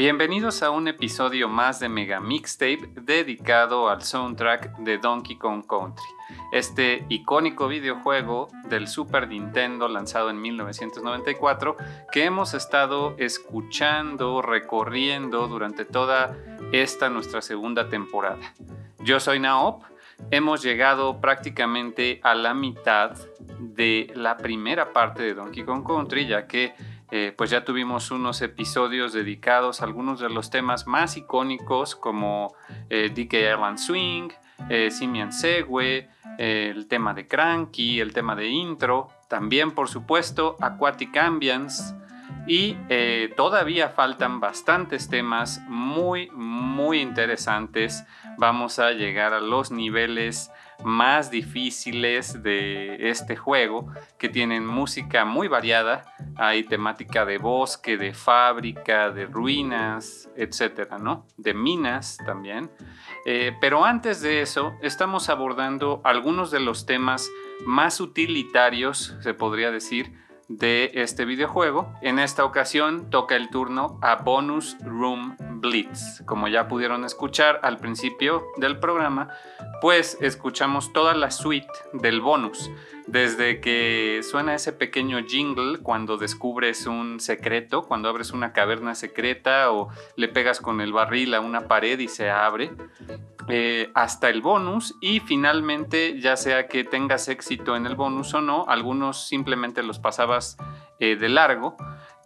Bienvenidos a un episodio más de Mega Mixtape dedicado al soundtrack de Donkey Kong Country, este icónico videojuego del Super Nintendo lanzado en 1994 que hemos estado escuchando, recorriendo durante toda esta nuestra segunda temporada. Yo soy Naop, hemos llegado prácticamente a la mitad de la primera parte de Donkey Kong Country ya que eh, pues ya tuvimos unos episodios dedicados a algunos de los temas más icónicos como eh, DK Airline Swing, eh, Simian Segue, el tema de Cranky, el tema de intro, también por supuesto Aquatic Ambience y todavía faltan bastantes temas muy muy interesantes. Vamos a llegar a los niveles más difíciles de este juego, que tienen música muy variada. Hay temática de bosque, de fábrica, de ruinas, etcétera, ¿no? De minas también. Eh, pero antes de eso, estamos abordando algunos de los temas más utilitarios, se podría decir, de este videojuego. En esta ocasión toca el turno a Bonus Room Blitz. Como ya pudieron escuchar al principio del programa, pues escuchamos toda la suite del bonus. Desde que suena ese pequeño jingle cuando descubres un secreto, cuando abres una caverna secreta o le pegas con el barril a una pared y se abre, eh, hasta el bonus y finalmente ya sea que tengas éxito en el bonus o no, algunos simplemente los pasabas eh, de largo.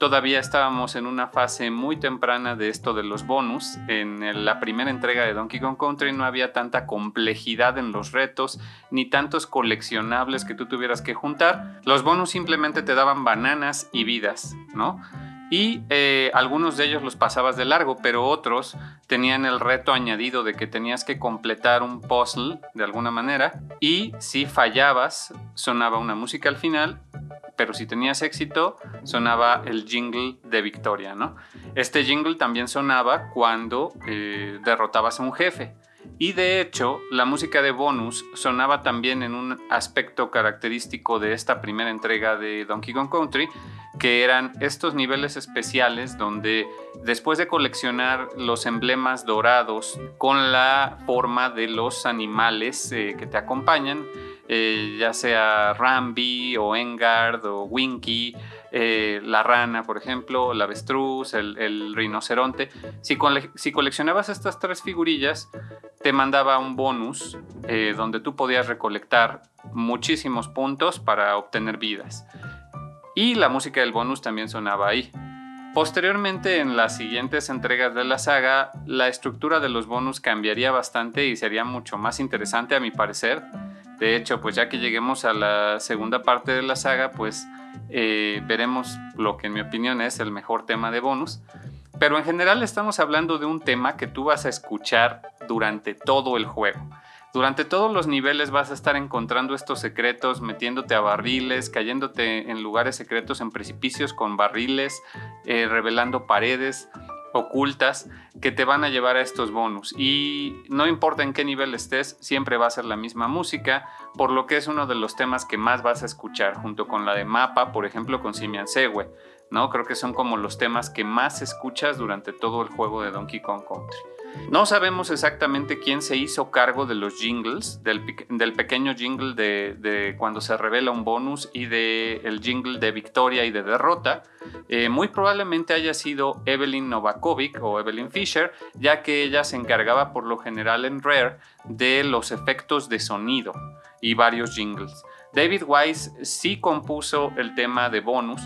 Todavía estábamos en una fase muy temprana de esto de los bonus. En la primera entrega de Donkey Kong Country no había tanta complejidad en los retos, ni tantos coleccionables que tú tuvieras que juntar. Los bonus simplemente te daban bananas y vidas, ¿no? Y eh, algunos de ellos los pasabas de largo, pero otros tenían el reto añadido de que tenías que completar un puzzle de alguna manera y si fallabas sonaba una música al final, pero si tenías éxito sonaba el jingle de victoria, ¿no? Este jingle también sonaba cuando eh, derrotabas a un jefe. Y de hecho, la música de bonus sonaba también en un aspecto característico de esta primera entrega de Donkey Kong Country, que eran estos niveles especiales donde después de coleccionar los emblemas dorados con la forma de los animales eh, que te acompañan, eh, ya sea Rambi o Engard o Winky, eh, la rana, por ejemplo, la avestruz, el, rinoceronte. Si, si, coleccionabas estas tres figurillas, te mandaba un bonus donde tú podías recolectar muchísimos puntos para obtener vidas. Y la música del bonus también sonaba ahí. Posteriormente, en las siguientes entregas de la saga, la estructura de los bonus cambiaría bastante y sería mucho más interesante a mi parecer. De hecho, pues ya que lleguemos a la segunda parte de la saga, pues eh, veremos lo que en mi opinión es el mejor tema de bonus. Pero en general estamos hablando de un tema que tú vas a escuchar durante todo el juego. Durante todos los niveles vas a estar encontrando estos secretos, metiéndote a barriles, cayéndote en lugares secretos, en precipicios con barriles, eh, revelando paredes ocultas que te van a llevar a estos bonus. Y no importa en qué nivel estés, siempre va a ser la misma música, por lo que es uno de los temas que más vas a escuchar, junto con la de Mapa, por ejemplo, con Simian Segue. ¿no? Creo que son como los temas que más escuchas durante todo el juego de Donkey Kong Country. No sabemos exactamente quién se hizo cargo de los jingles, del, pequeño jingle de, cuando se revela un bonus y del jingle de victoria y de derrota. Eh, muy probablemente haya sido Evelyn Novakovic o Evelyn Fisher, ya que ella se encargaba por lo general en Rare de los efectos de sonido y varios jingles. David Wise sí compuso el tema de bonus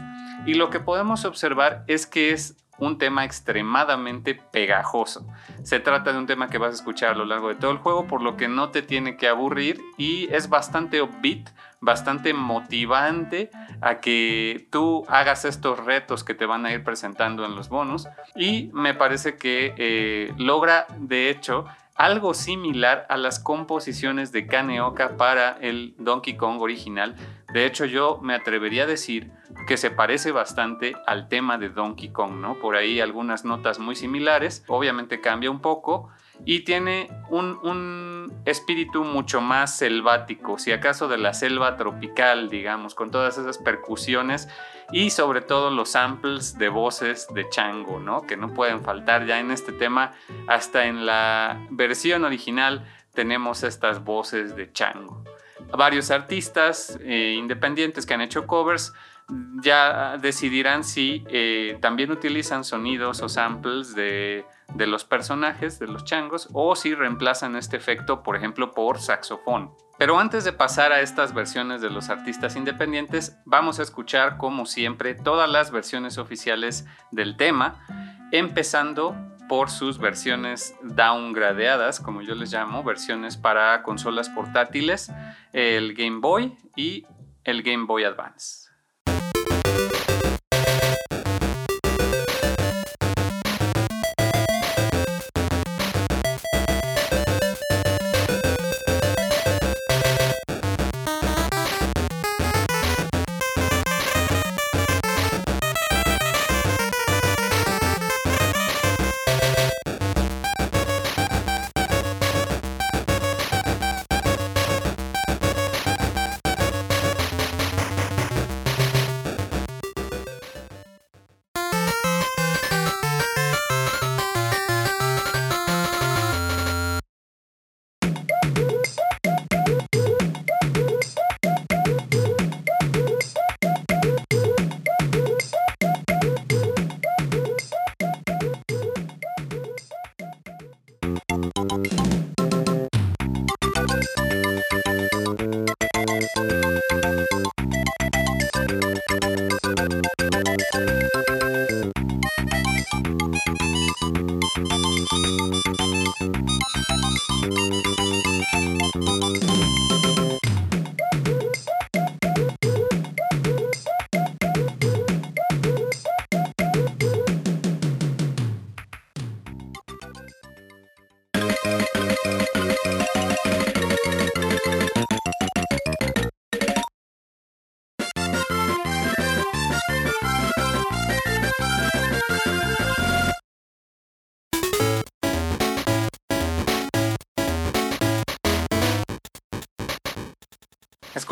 y lo que podemos observar es que es un tema extremadamente pegajoso. Se trata de un tema que vas a escuchar a lo largo de todo el juego, por lo que no te tiene que aburrir y es bastante upbeat, bastante motivante a que tú hagas estos retos que te van a ir presentando en los bonus y me parece que eh, logra de hecho algo similar a las composiciones de Kaneoka para el Donkey Kong original. De hecho, yo me atrevería a decir que se parece bastante al tema de Donkey Kong, ¿no? Por ahí algunas notas muy similares, obviamente cambia un poco y tiene un, un, espíritu mucho más selvático, si acaso de la selva tropical, digamos, con todas esas percusiones y sobre todo los samples de voces de Chango, ¿no? Que no pueden faltar ya en este tema, hasta en la versión original tenemos estas voces de Chango. Varios artistas eh, independientes que han hecho covers ya decidirán si eh, también utilizan sonidos o samples de, de, los personajes, de los changos, o si reemplazan este efecto, por ejemplo, por saxofón. Pero antes de pasar a estas versiones de los artistas independientes, vamos a escuchar, como siempre, todas las versiones oficiales del tema, empezando por sus versiones downgradeadas, como yo les llamo, versiones para consolas portátiles, el Game Boy y el Game Boy Advance.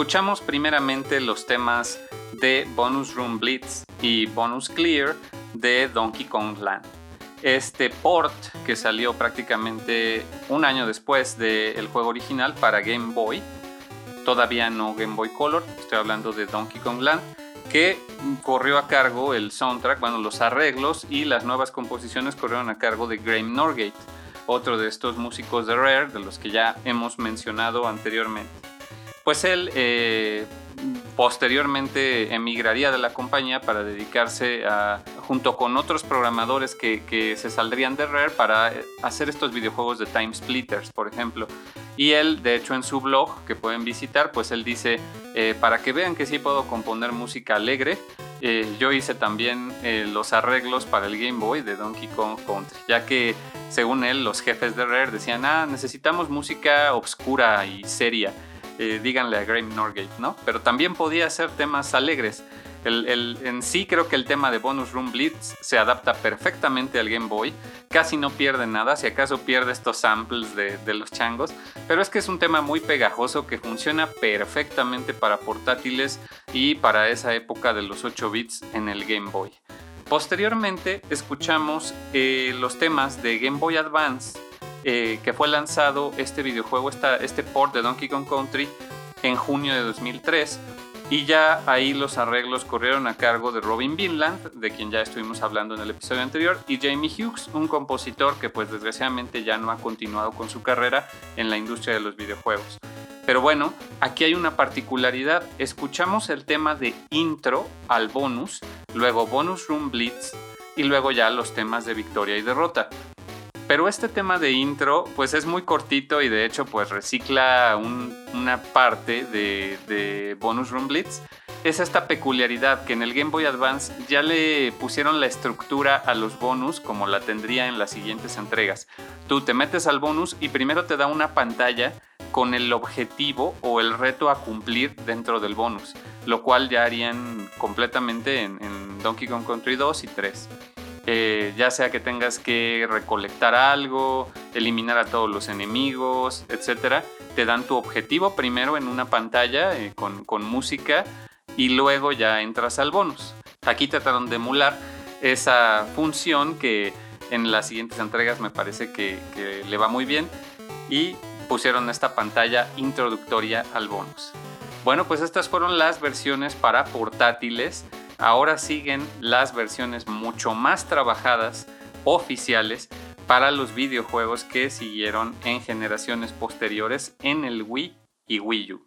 Escuchamos primeramente los temas de Bonus Room Blitz y Bonus Clear de Donkey Kong Land. Este port que salió prácticamente un año después del juego original para Game Boy, todavía no Game Boy Color, estoy hablando de Donkey Kong Land, que corrió a cargo el soundtrack, bueno, los arreglos y las nuevas composiciones corrieron a cargo de Graham Norgate, otro de estos músicos de Rare, de los que ya hemos mencionado anteriormente pues él eh, posteriormente emigraría de la compañía para dedicarse a junto con otros programadores que, se saldrían de Rare para eh, hacer estos videojuegos de Time Splitters, por ejemplo. Y él, de hecho, en su blog que pueden visitar, pues él dice, eh, para que vean que sí puedo componer música alegre, yo hice también los arreglos para el Game Boy de Donkey Kong Country, ya que según él los jefes de Rare decían, ah, necesitamos música oscura y seria, díganle a Graham Norgate, ¿no? Pero también podía hacer temas alegres. En sí creo que el tema de Bonus Room Blitz se adapta perfectamente al Game Boy. Casi no pierde nada, si acaso pierde estos samples de, de los changos. Pero es que es un tema muy pegajoso que funciona perfectamente para portátiles y para esa época de los 8 bits en el Game Boy. Posteriormente escuchamos eh, los temas de Game Boy Advance, eh, que fue lanzado este videojuego, este port de Donkey Kong Country en junio de 2003 y ya ahí los arreglos corrieron a cargo de Robin Vinland, de quien ya estuvimos hablando en el episodio anterior, y Jamie Hughes, un compositor que pues desgraciadamente ya no ha continuado con su carrera en la industria de los videojuegos. Pero bueno, aquí hay una particularidad. Escuchamos el tema de intro al bonus, luego bonus room blitz y luego ya los temas de victoria y derrota. Pero este tema de intro, pues es muy cortito y de hecho, pues recicla una parte de, Bonus Room Blitz. Es esta peculiaridad que en el Game Boy Advance ya le pusieron la estructura a los bonus como la tendría en las siguientes entregas. Tú te metes al bonus y primero te da una pantalla con el objetivo o el reto a cumplir dentro del bonus, lo cual ya harían completamente en, en Donkey Kong Country 2 y 3. Eh, ya sea que tengas que recolectar algo, eliminar a todos los enemigos, etc. Te dan tu objetivo primero en una pantalla eh, con, música y luego ya entras al bonus. Aquí trataron de emular esa función que en las siguientes entregas me parece que, que le va muy bien y pusieron esta pantalla introductoria al bonus. Bueno, pues estas fueron las versiones para portátiles ahora siguen las versiones mucho más trabajadas, oficiales, para los videojuegos que siguieron en generaciones posteriores en el Wii y Wii U.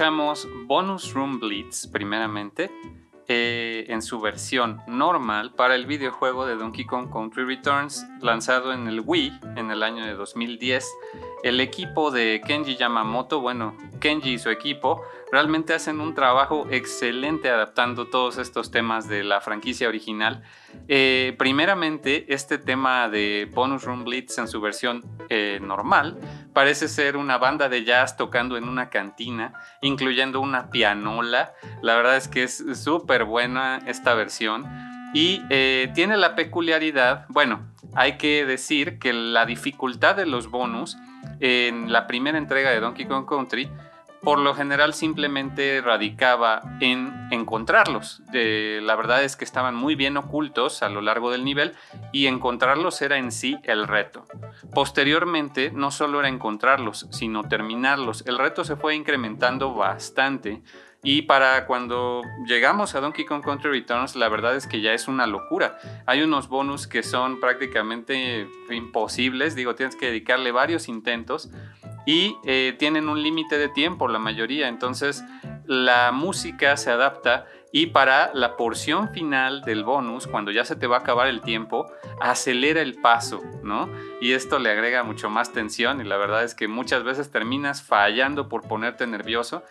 Escuchamos Bonus Room Blitz primeramente eh, en su versión normal para el videojuego de Donkey Kong Country Returns lanzado en el Wii en el año de 2010. El equipo de Kenji Yamamoto, bueno, Kenji y su equipo realmente hacen un trabajo excelente adaptando todos estos temas de la franquicia original. Eh, primeramente, este tema de Bonus Room Blitz en su versión eh, normal parece ser una banda de jazz tocando en una cantina, incluyendo una pianola. La verdad es que es súper buena esta versión. Y eh, tiene la peculiaridad, bueno, hay que decir que la dificultad de los bonus en la primera entrega de Donkey Kong Country por lo general simplemente radicaba en encontrarlos. la verdad es que estaban muy bien ocultos a lo largo del nivel y encontrarlos era en sí el reto. Posteriormente no solo era encontrarlos, sino terminarlos. El reto se fue incrementando bastante. Y para cuando llegamos a Donkey Kong Country Returns, la verdad es que ya es una locura. Hay unos bonus que son prácticamente imposibles. Digo, tienes que dedicarle varios intentos y eh, tienen un límite de tiempo la mayoría, entonces la música se adapta y para la porción final del bonus, cuando ya se te va a acabar el tiempo, acelera el paso, ¿no? Y esto le agrega mucho más tensión y la verdad es que muchas veces terminas fallando por ponerte nervioso.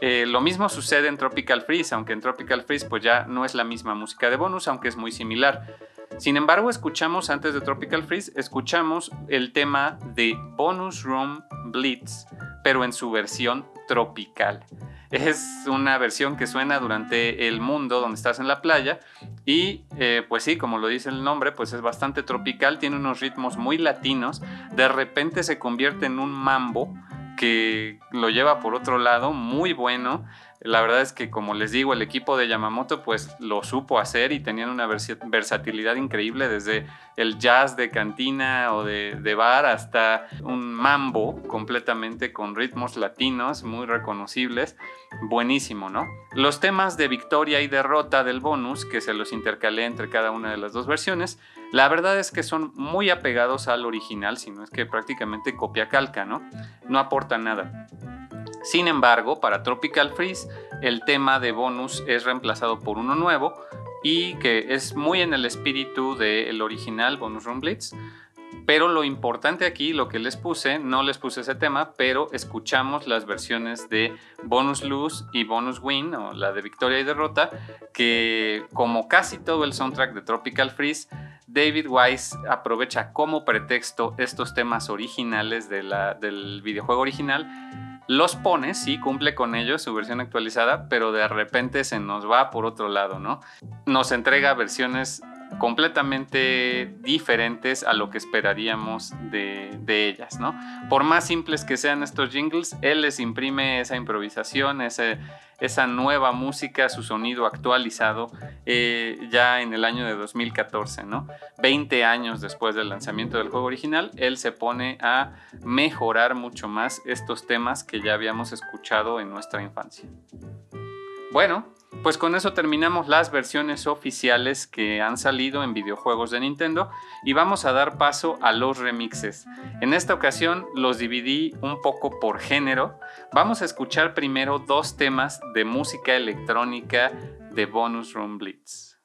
Eh, lo mismo sucede en Tropical Freeze, aunque en Tropical Freeze pues ya no es la misma música de bonus, aunque es muy similar. Sin embargo, escuchamos antes de Tropical Freeze, escuchamos el tema de Bonus Room Blitz, pero en su versión tropical. Es una versión que suena durante el mundo donde estás en la playa y eh, pues sí, como lo dice el nombre, pues es bastante tropical, tiene unos ritmos muy latinos, de repente se convierte en un mambo que lo lleva por otro lado, muy bueno. La verdad es que, como les digo, el equipo de Yamamoto pues lo supo hacer y tenían una versatilidad increíble desde el jazz de cantina o de, de, bar hasta un mambo completamente con ritmos latinos muy reconocibles. Buenísimo, ¿no? Los temas de victoria y derrota del bonus, que se los intercalé entre cada una de las dos versiones, la verdad es que son muy apegados al original, si no es que prácticamente copia calca, ¿no? No aporta nada. Sin embargo, para Tropical Freeze, el tema de bonus es reemplazado por uno nuevo y que es muy en el espíritu del original Bonus Room Blitz. Pero lo importante aquí, lo que les puse, no les puse ese tema, pero escuchamos las versiones de Bonus Lose y Bonus Win, o la de victoria y derrota, que como casi todo el soundtrack de Tropical Freeze, David Wise aprovecha como pretexto estos temas originales del videojuego original los pone, sí, cumple con ellos su versión actualizada, pero de repente se nos va por otro lado, ¿no? Nos entrega versiones completamente diferentes a lo que esperaríamos de, ellas, ¿no? Por más simples que sean estos jingles, él les imprime esa improvisación, esa nueva música, su sonido actualizado eh, ya en el año de 2014, ¿no? 20 años después del lanzamiento del juego original, él se pone a mejorar mucho más estos temas que ya habíamos escuchado en nuestra infancia. Bueno, pues con eso terminamos las versiones oficiales que han salido en videojuegos de Nintendo y vamos a dar paso a los remixes. En esta ocasión los dividí un poco por género. Vamos a escuchar primero dos temas de música electrónica de Bonus Room Blitz.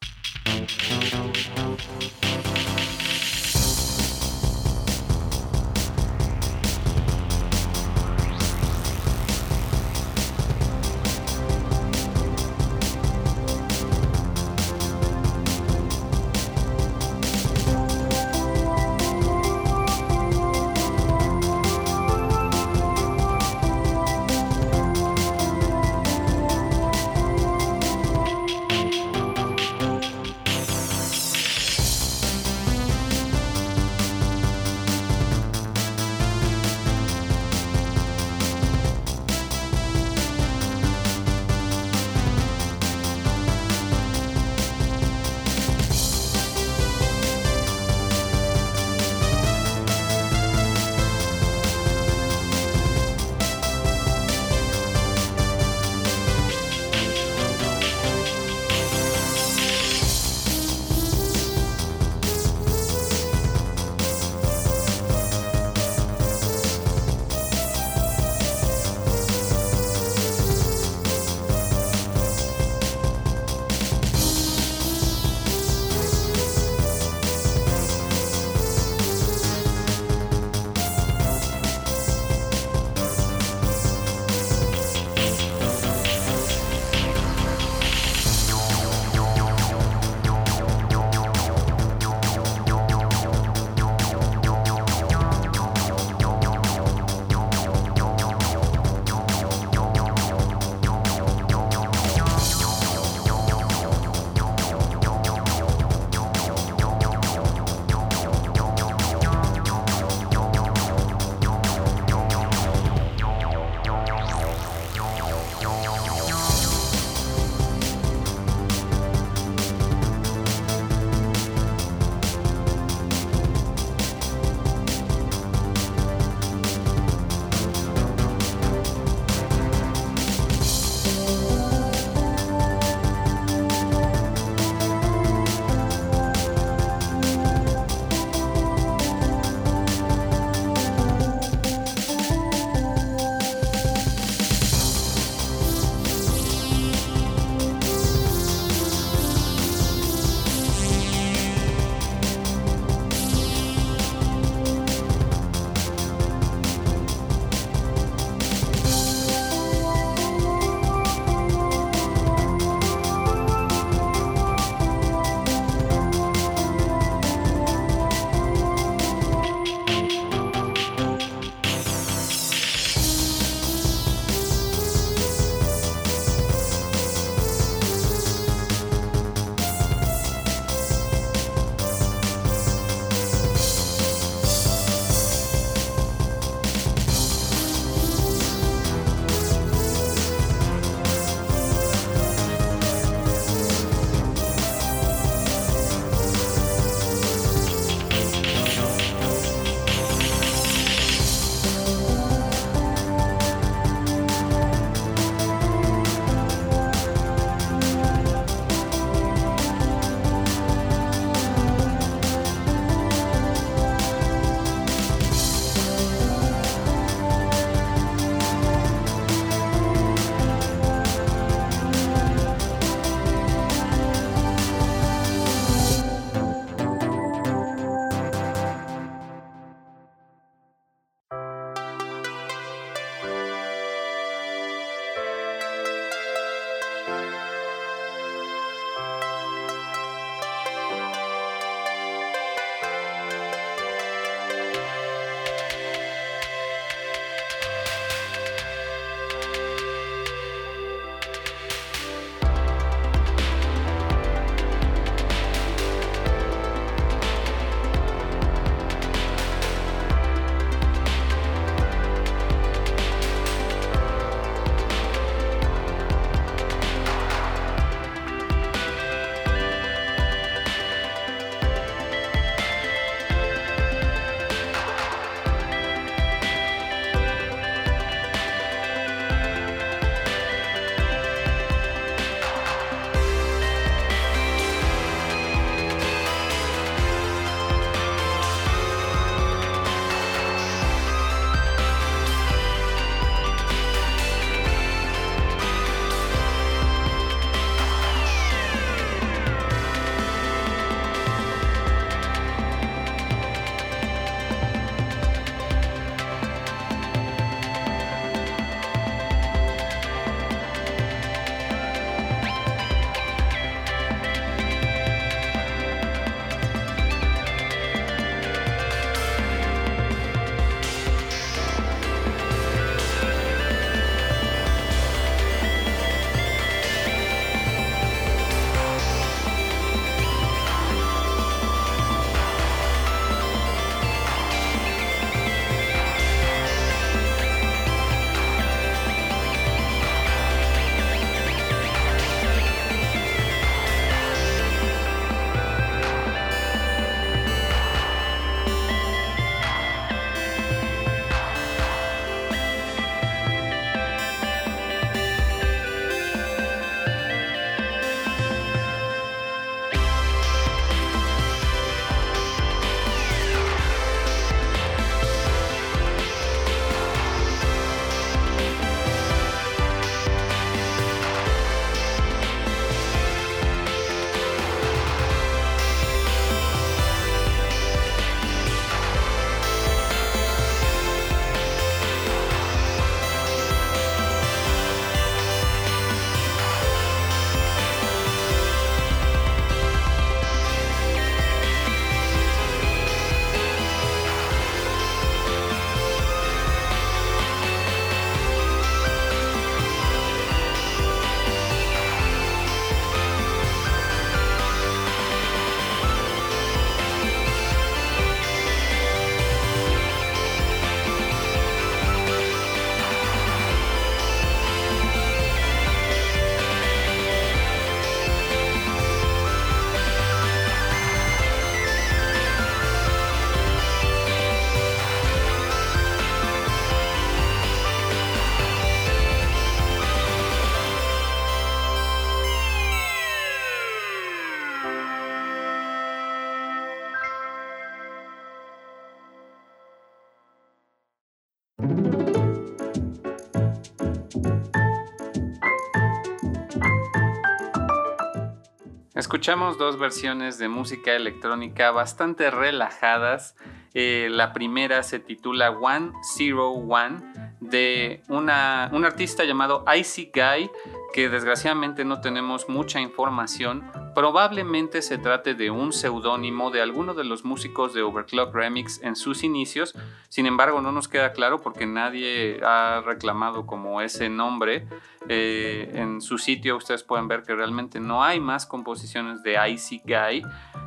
Escuchamos dos versiones de música electrónica bastante relajadas. Eh, la primera se titula One Zero One de una, un artista llamado Icy Guy que desgraciadamente no tenemos mucha información. Probablemente se trate de un seudónimo de alguno de los músicos de Overclock Remix en sus inicios. Sin embargo, no nos queda claro porque nadie ha reclamado como ese nombre. Eh, en su sitio ustedes pueden ver que realmente no hay más composiciones de Icy Guy.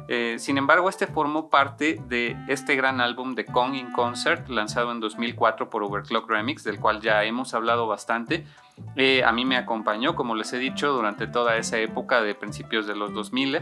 Eh, sin embargo, este formó parte de este gran álbum de Kong in Concert lanzado en 2004 por Overclock Remix, del cual ya hemos hablado bastante. Eh, a mí me acompañó, como les he dicho, durante toda esa época de principios de los 2000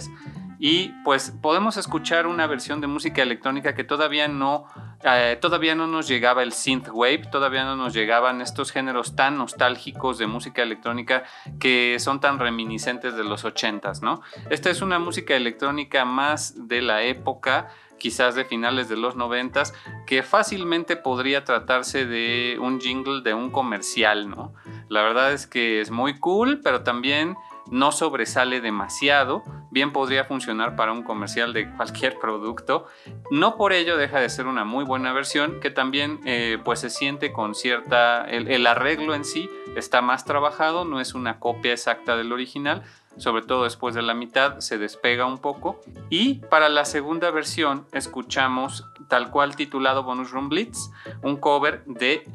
y pues podemos escuchar una versión de música electrónica que todavía no, eh, todavía no nos llegaba el synthwave, todavía no nos llegaban estos géneros tan nostálgicos de música electrónica que son tan reminiscentes de los 80s, ¿no? Esta es una música electrónica más de la época quizás de finales de los noventas, que fácilmente podría tratarse de un jingle de un comercial, ¿no? La verdad es que es muy cool, pero también no sobresale demasiado, bien podría funcionar para un comercial de cualquier producto. No por ello deja de ser una muy buena versión que también eh, pues se siente con cierta... El, arreglo en sí está más trabajado, no es una copia exacta del original, sobre todo después de la mitad se despega un poco. Y para la segunda versión escuchamos tal cual titulado Bonus Room Blitz, un cover de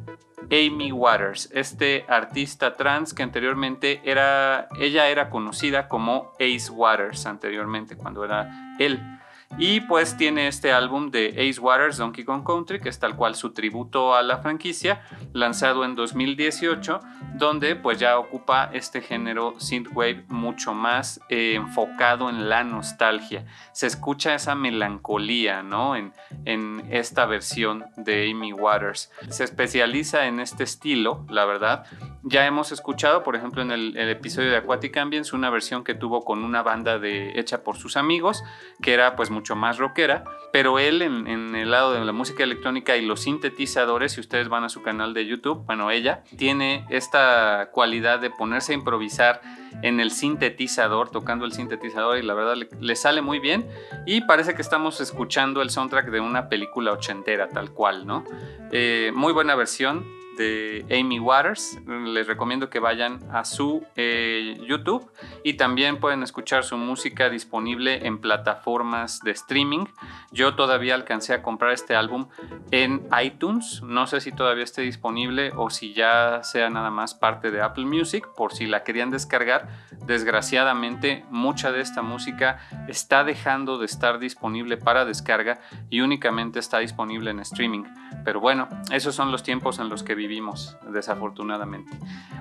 Amy Waters, este artista trans que anteriormente era, ella era conocida como Ace Waters anteriormente, cuando era él. Y pues tiene este álbum de Ace Waters Donkey Kong Country, que es tal cual su tributo a la franquicia, lanzado en 2018, donde pues ya ocupa este género synthwave mucho más eh, enfocado en la nostalgia. Se escucha esa melancolía, ¿no? En, en esta versión de Amy Waters. Se especializa en este estilo, la verdad. Ya hemos escuchado, por ejemplo, en el, episodio de Aquatic Ambience, una versión que tuvo con una banda de, hecha por sus amigos, que era pues mucho más rockera, pero él en, el lado de la música electrónica y los sintetizadores, si ustedes van a su canal de YouTube, bueno, ella tiene esta cualidad de ponerse a improvisar en el sintetizador, tocando el sintetizador y la verdad le, sale muy bien y parece que estamos escuchando el soundtrack de una película ochentera tal cual, ¿no? Eh, muy buena versión, Amy Waters. Les recomiendo que vayan a su eh, YouTube y también pueden escuchar su música disponible en plataformas de streaming. Yo todavía alcancé a comprar este álbum en iTunes. No sé si todavía esté disponible o si ya sea nada más parte de Apple Music por si la querían descargar. Desgraciadamente mucha de esta música está dejando de estar disponible para descarga y únicamente está disponible en streaming. Pero bueno, esos son los tiempos en los que vivimos, desafortunadamente.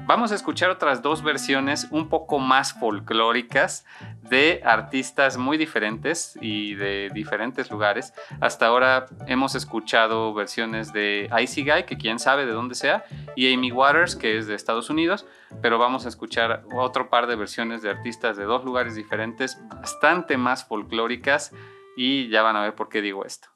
Vamos a escuchar otras dos versiones un poco más folclóricas de artistas muy diferentes y de diferentes lugares. Hasta ahora hemos escuchado versiones de Icy Guy, que quién sabe de dónde sea, y Amy Waters, que es de Estados Unidos, pero vamos a escuchar otro par de versiones de artistas de dos lugares diferentes, bastante más folclóricas, y ya van a ver por qué digo esto.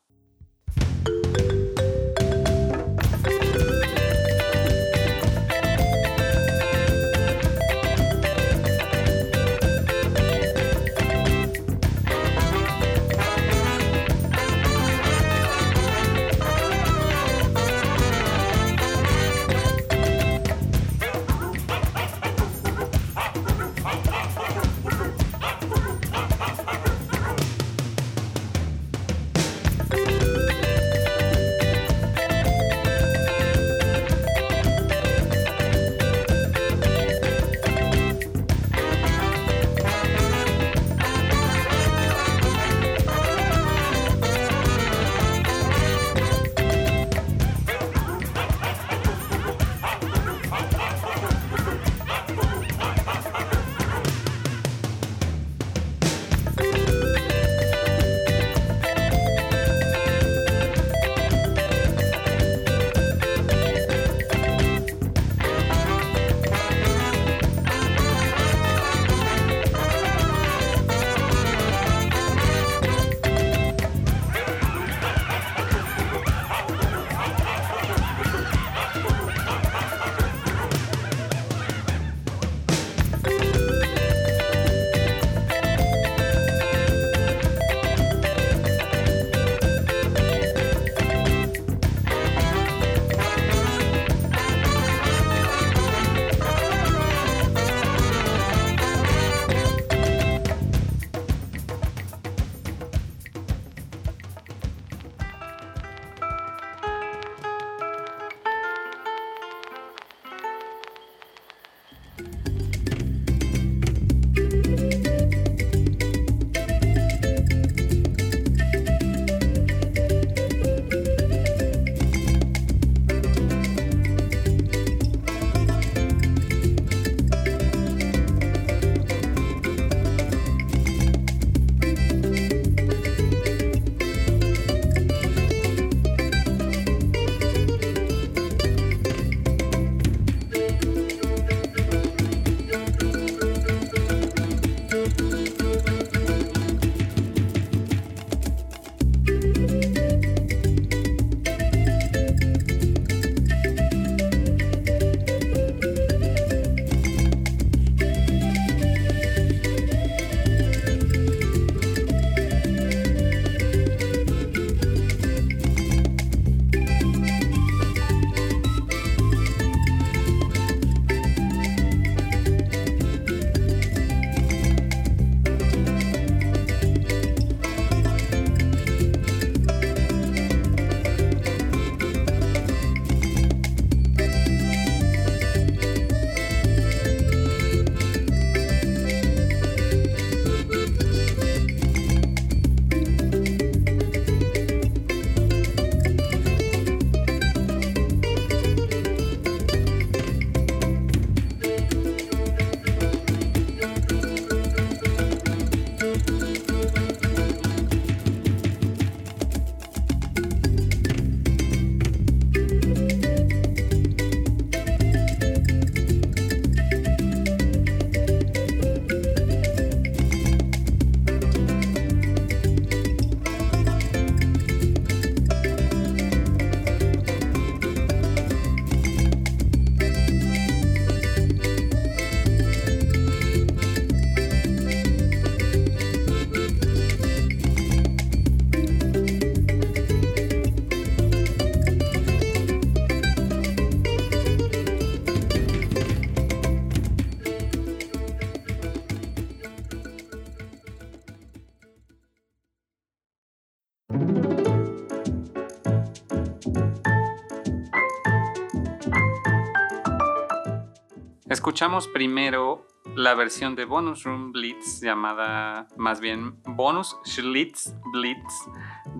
Escuchamos primero la versión de Bonus Room Blitz llamada más bien Bonus Schlitz Blitz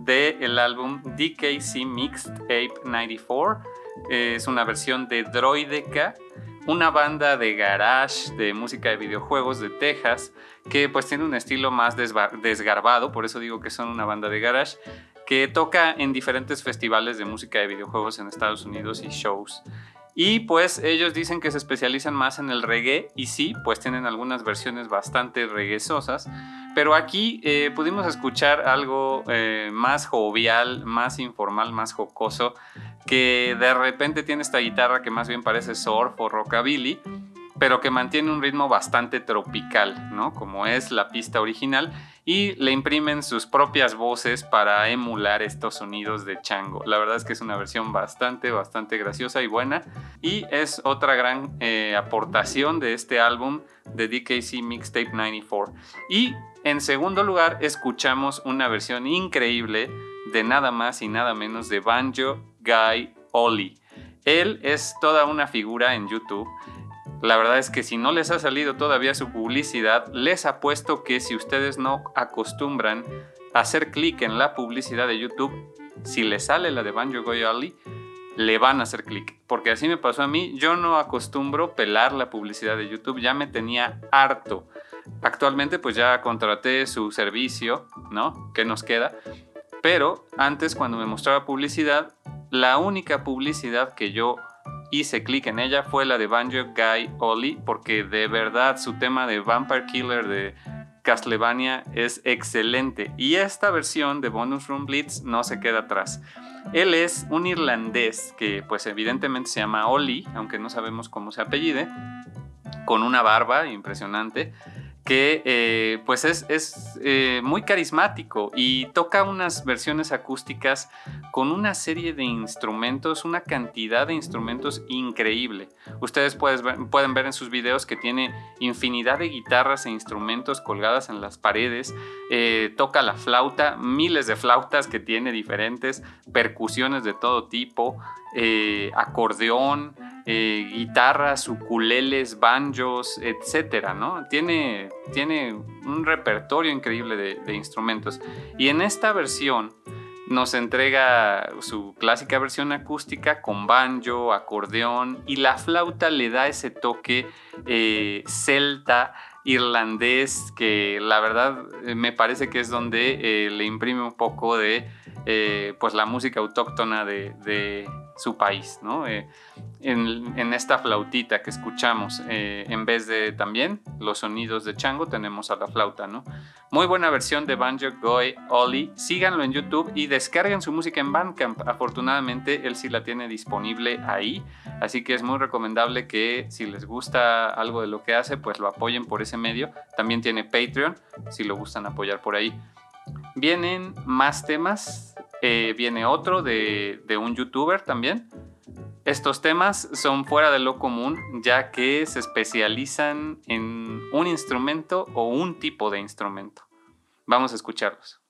de el álbum DKC Mixed Ape 94. Es una versión de Droideca, una banda de garage de música de videojuegos de Texas que pues tiene un estilo más desgarbado, por eso digo que son una banda de garage que toca en diferentes festivales de música de videojuegos en Estados Unidos y shows. Y pues ellos dicen que se especializan más en el reggae y sí, pues tienen algunas versiones bastante reguesosas. Pero aquí eh, pudimos escuchar algo eh, más jovial, más informal, más jocoso, que de repente tiene esta guitarra que más bien parece surf o rockabilly, pero que mantiene un ritmo bastante tropical, ¿no? Como es la pista original y le imprimen sus propias voces para emular estos sonidos de chango. La verdad es que es una versión bastante, bastante graciosa y buena y es otra gran eh, aportación de este álbum de DKC Mixtape 94. Y en segundo lugar escuchamos una versión increíble de nada más y nada menos de Banjo Guy Oli. Él es toda una figura en YouTube la verdad es que si no les ha salido todavía su publicidad, les apuesto que si ustedes no acostumbran a hacer clic en la publicidad de YouTube, si les sale la de Banjo Goyali, le van a hacer clic. Porque así me pasó a mí, yo no acostumbro pelar la publicidad de YouTube, ya me tenía harto. Actualmente pues ya contraté su servicio, ¿no? ¿Qué nos queda? Pero antes cuando me mostraba publicidad, la única publicidad que yo hice clic en ella fue la de Banjo Guy Oli, porque de verdad su tema de Vampire Killer de Castlevania es excelente. Y esta versión de Bonus Room Blitz no se queda atrás. Él es un irlandés que pues evidentemente se llama Oli, aunque no sabemos cómo se apellide, con una barba impresionante que eh, pues es, eh, muy carismático y toca unas versiones acústicas con una serie de instrumentos, una cantidad de instrumentos increíble. Ustedes pueden ver en sus videos que tiene infinidad de guitarras e instrumentos colgadas en las paredes, eh, toca la flauta, miles de flautas que tiene diferentes, percusiones de todo tipo, acordeón, eh, guitarras, ukuleles, banjos, etcétera, ¿no? Tiene, tiene un repertorio increíble de, instrumentos. Y en esta versión nos entrega su clásica versión acústica con banjo, acordeón y la flauta le da ese toque eh, celta, irlandés, que la verdad eh, me parece que es donde le imprime un poco de pues la música autóctona de, su país, ¿no? en, esta flautita que escuchamos, eh, en vez de también los sonidos de chango, tenemos a la flauta, ¿no? Muy buena versión de Banjo Goy Oli. Síganlo en YouTube y descarguen su música en Bandcamp. Afortunadamente, él sí la tiene disponible ahí. Así que es muy recomendable que si les gusta algo de lo que hace, pues lo apoyen por ese medio. También tiene Patreon, si lo gustan apoyar por ahí. Vienen más temas. Eh, viene otro de, de un youtuber también estos temas son fuera de lo común ya que se especializan en un instrumento o un tipo de instrumento. Vamos a escucharlos.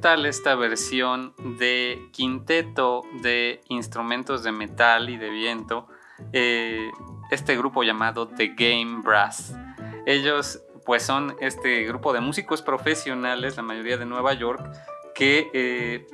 Tal esta versión de quinteto de instrumentos de metal y de viento? Eh, este grupo llamado The Game Brass. Ellos pues son este grupo de músicos profesionales, la mayoría de Nueva York, que eh,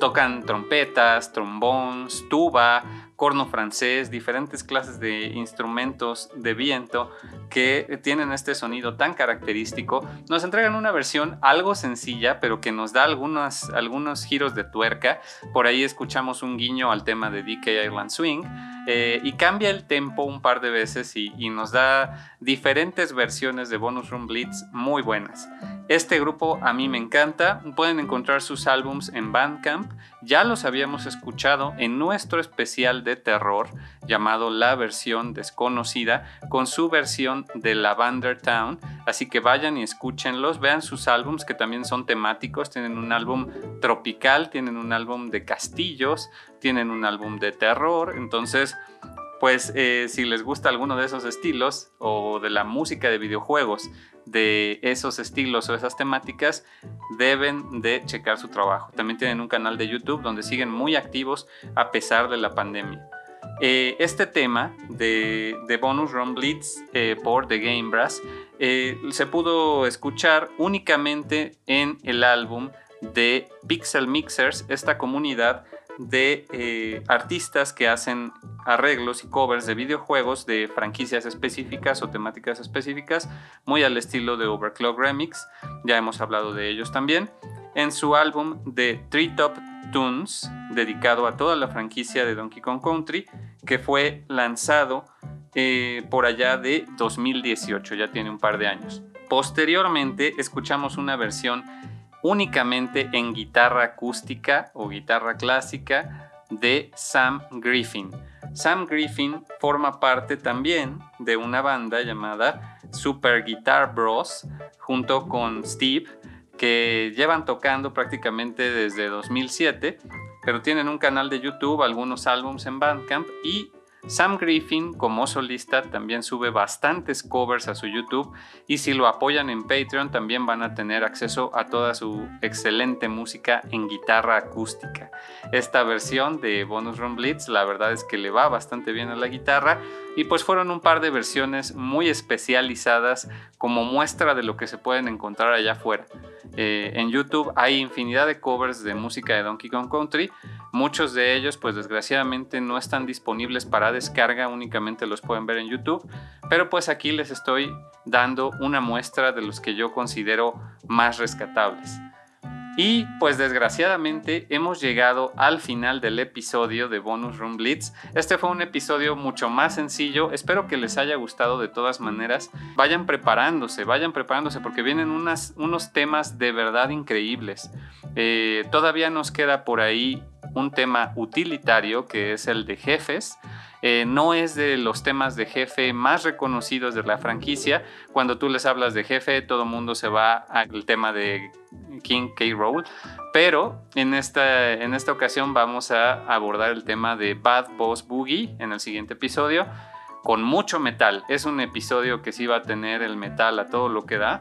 tocan trompetas, trombones, tuba, corno francés, diferentes clases de instrumentos de viento que tienen este sonido tan característico. Nos entregan una versión algo sencilla, pero que nos da algunos, algunos giros de tuerca. Por ahí escuchamos un guiño al tema de DK Island Swing eh, y cambia el tempo un par de veces y, y nos da diferentes versiones de Bonus Room Blitz muy buenas. Este grupo a mí me encanta. Pueden encontrar sus álbums en Bandcamp. Ya los habíamos escuchado en nuestro especial de terror llamado La versión desconocida con su versión de Lavender Town. Así que vayan y escúchenlos. Vean sus álbums que también son temáticos. Tienen un álbum tropical, tienen un álbum de castillos, tienen un álbum de terror. Entonces pues eh, si les gusta alguno de esos estilos o de la música de videojuegos de esos estilos o esas temáticas, deben de checar su trabajo. También tienen un canal de YouTube donde siguen muy activos a pesar de la pandemia. Eh, este tema de, Bonus Run Blitz eh, por The Game Brass se pudo escuchar únicamente en el álbum de Pixel Mixers, esta comunidad de eh, artistas que hacen arreglos y covers de videojuegos de franquicias específicas o temáticas específicas, muy al estilo de Overclock Remix, ya hemos hablado de ellos también, en su álbum de Top Tunes, dedicado a toda la franquicia de Donkey Kong Country, que fue lanzado eh, por allá de 2018, ya tiene un par de años. Posteriormente escuchamos una versión únicamente en guitarra acústica o guitarra clásica de Sam Griffin. Sam Griffin forma parte también de una banda llamada Super Guitar Bros junto con Steve que llevan tocando prácticamente desde 2007 pero tienen un canal de YouTube, algunos álbums en Bandcamp y Sam Griffin como solista también sube bastantes covers a su YouTube y si lo apoyan en Patreon también van a tener acceso a toda su excelente música en guitarra acústica. Esta versión de Bonus Room Blitz la verdad es que le va bastante bien a la guitarra y pues fueron un par de versiones muy especializadas como muestra de lo que se pueden encontrar allá afuera. Eh, en YouTube hay infinidad de covers de música de Donkey Kong Country, muchos de ellos pues desgraciadamente no están disponibles para descarga, únicamente los pueden ver en YouTube, pero pues aquí les estoy dando una muestra de los que yo considero más rescatables. Y pues desgraciadamente hemos llegado al final del episodio de Bonus Room Blitz. Este fue un episodio mucho más sencillo. Espero que les haya gustado de todas maneras. Vayan preparándose, vayan preparándose porque vienen unos temas de verdad increíbles. Eh, todavía nos queda por ahí un tema utilitario que es el de jefes. Eh, no es de los temas de jefe más reconocidos de la franquicia. Cuando tú les hablas de jefe, todo el mundo se va al tema de King K. Roll. Pero en esta, en esta ocasión vamos a abordar el tema de Bad Boss Boogie en el siguiente episodio. Con mucho metal. Es un episodio que sí va a tener el metal a todo lo que da.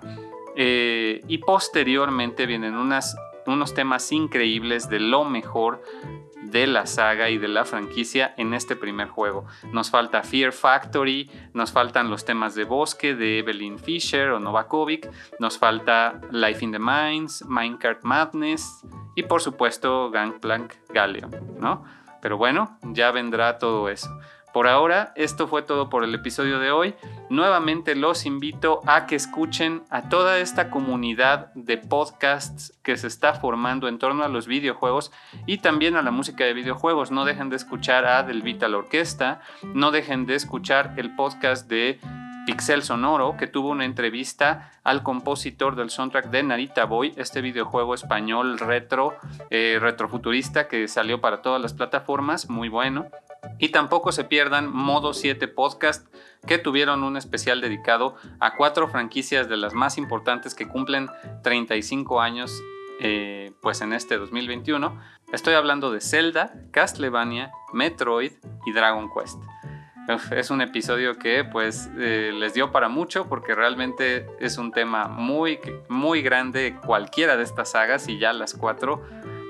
Eh, y posteriormente vienen unas, unos temas increíbles de lo mejor de la saga y de la franquicia en este primer juego. Nos falta Fear Factory, nos faltan los temas de Bosque de Evelyn Fisher o Novakovic, nos falta Life in the Mines, Minecraft Madness y por supuesto Gangplank Galleon, ¿no? Pero bueno, ya vendrá todo eso. Por ahora, esto fue todo por el episodio de hoy. Nuevamente los invito a que escuchen a toda esta comunidad de podcasts que se está formando en torno a los videojuegos y también a la música de videojuegos. No dejen de escuchar a Del Vital Orquesta, no dejen de escuchar el podcast de Pixel Sonoro, que tuvo una entrevista al compositor del soundtrack de Narita Boy, este videojuego español retro, eh, retrofuturista que salió para todas las plataformas, muy bueno. Y tampoco se pierdan Modo 7 Podcast, que tuvieron un especial dedicado a cuatro franquicias de las más importantes que cumplen 35 años eh, pues en este 2021. Estoy hablando de Zelda, Castlevania, Metroid y Dragon Quest. Es un episodio que pues eh, les dio para mucho porque realmente es un tema muy, muy grande cualquiera de estas sagas y ya las cuatro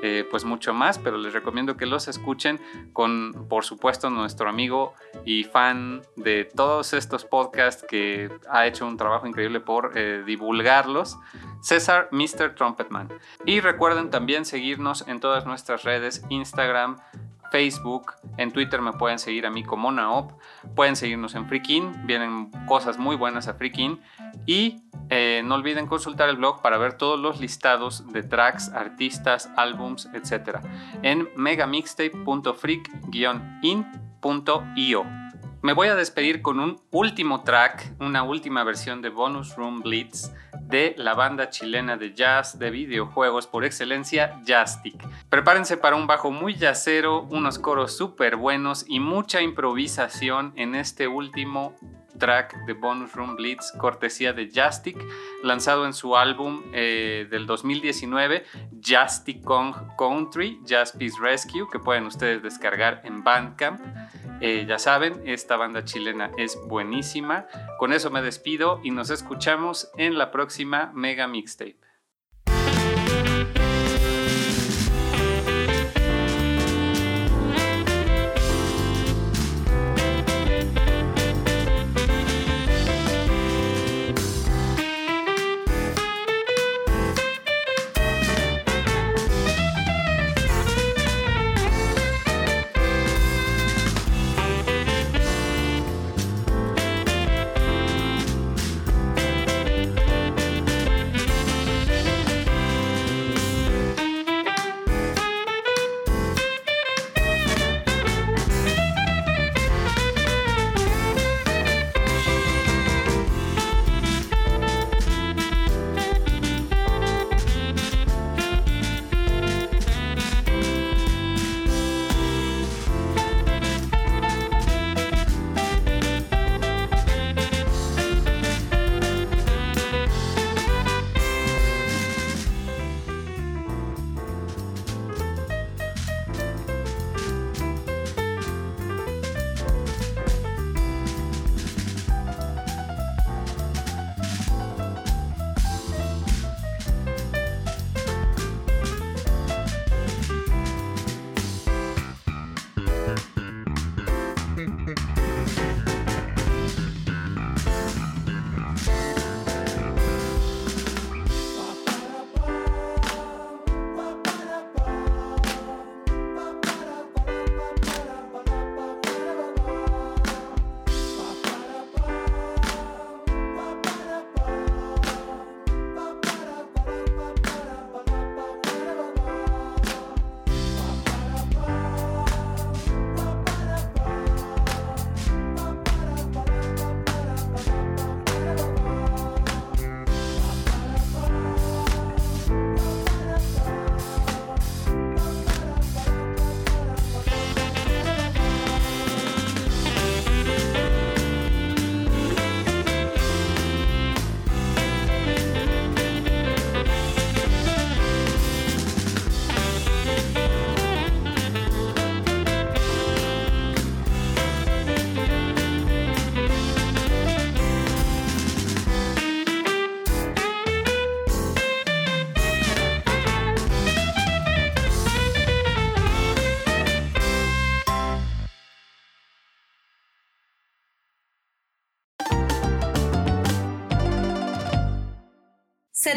eh, pues mucho más, pero les recomiendo que los escuchen con, por supuesto, nuestro amigo y fan de todos estos podcasts que ha hecho un trabajo increíble por eh, divulgarlos, César Mr. Trumpetman. Y recuerden también seguirnos en todas nuestras redes, Instagram, Facebook, en Twitter me pueden seguir a mí como Naop, pueden seguirnos en Freakin, vienen cosas muy buenas a Freakin y eh, no olviden consultar el blog para ver todos los listados de tracks, artistas, álbums, etc. en megamixtape.freak-in.io. Me voy a despedir con un último track, una última versión de Bonus Room Blitz de la banda chilena de jazz de videojuegos por excelencia, Jazztic. Prepárense para un bajo muy jazzero, unos coros súper buenos y mucha improvisación en este último track de Bonus Room Blitz, cortesía de Jastic, lanzado en su álbum eh, del 2019, Jastic Kong Country, Jazz Peace Rescue, que pueden ustedes descargar en Bandcamp. Eh, ya saben, esta banda chilena es buenísima. Con eso me despido y nos escuchamos en la próxima Mega Mixtape.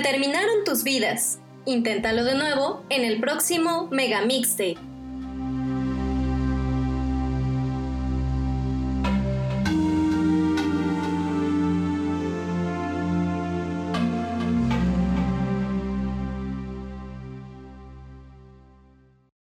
Terminaron tus vidas. Inténtalo de nuevo en el próximo Mega Mixtape.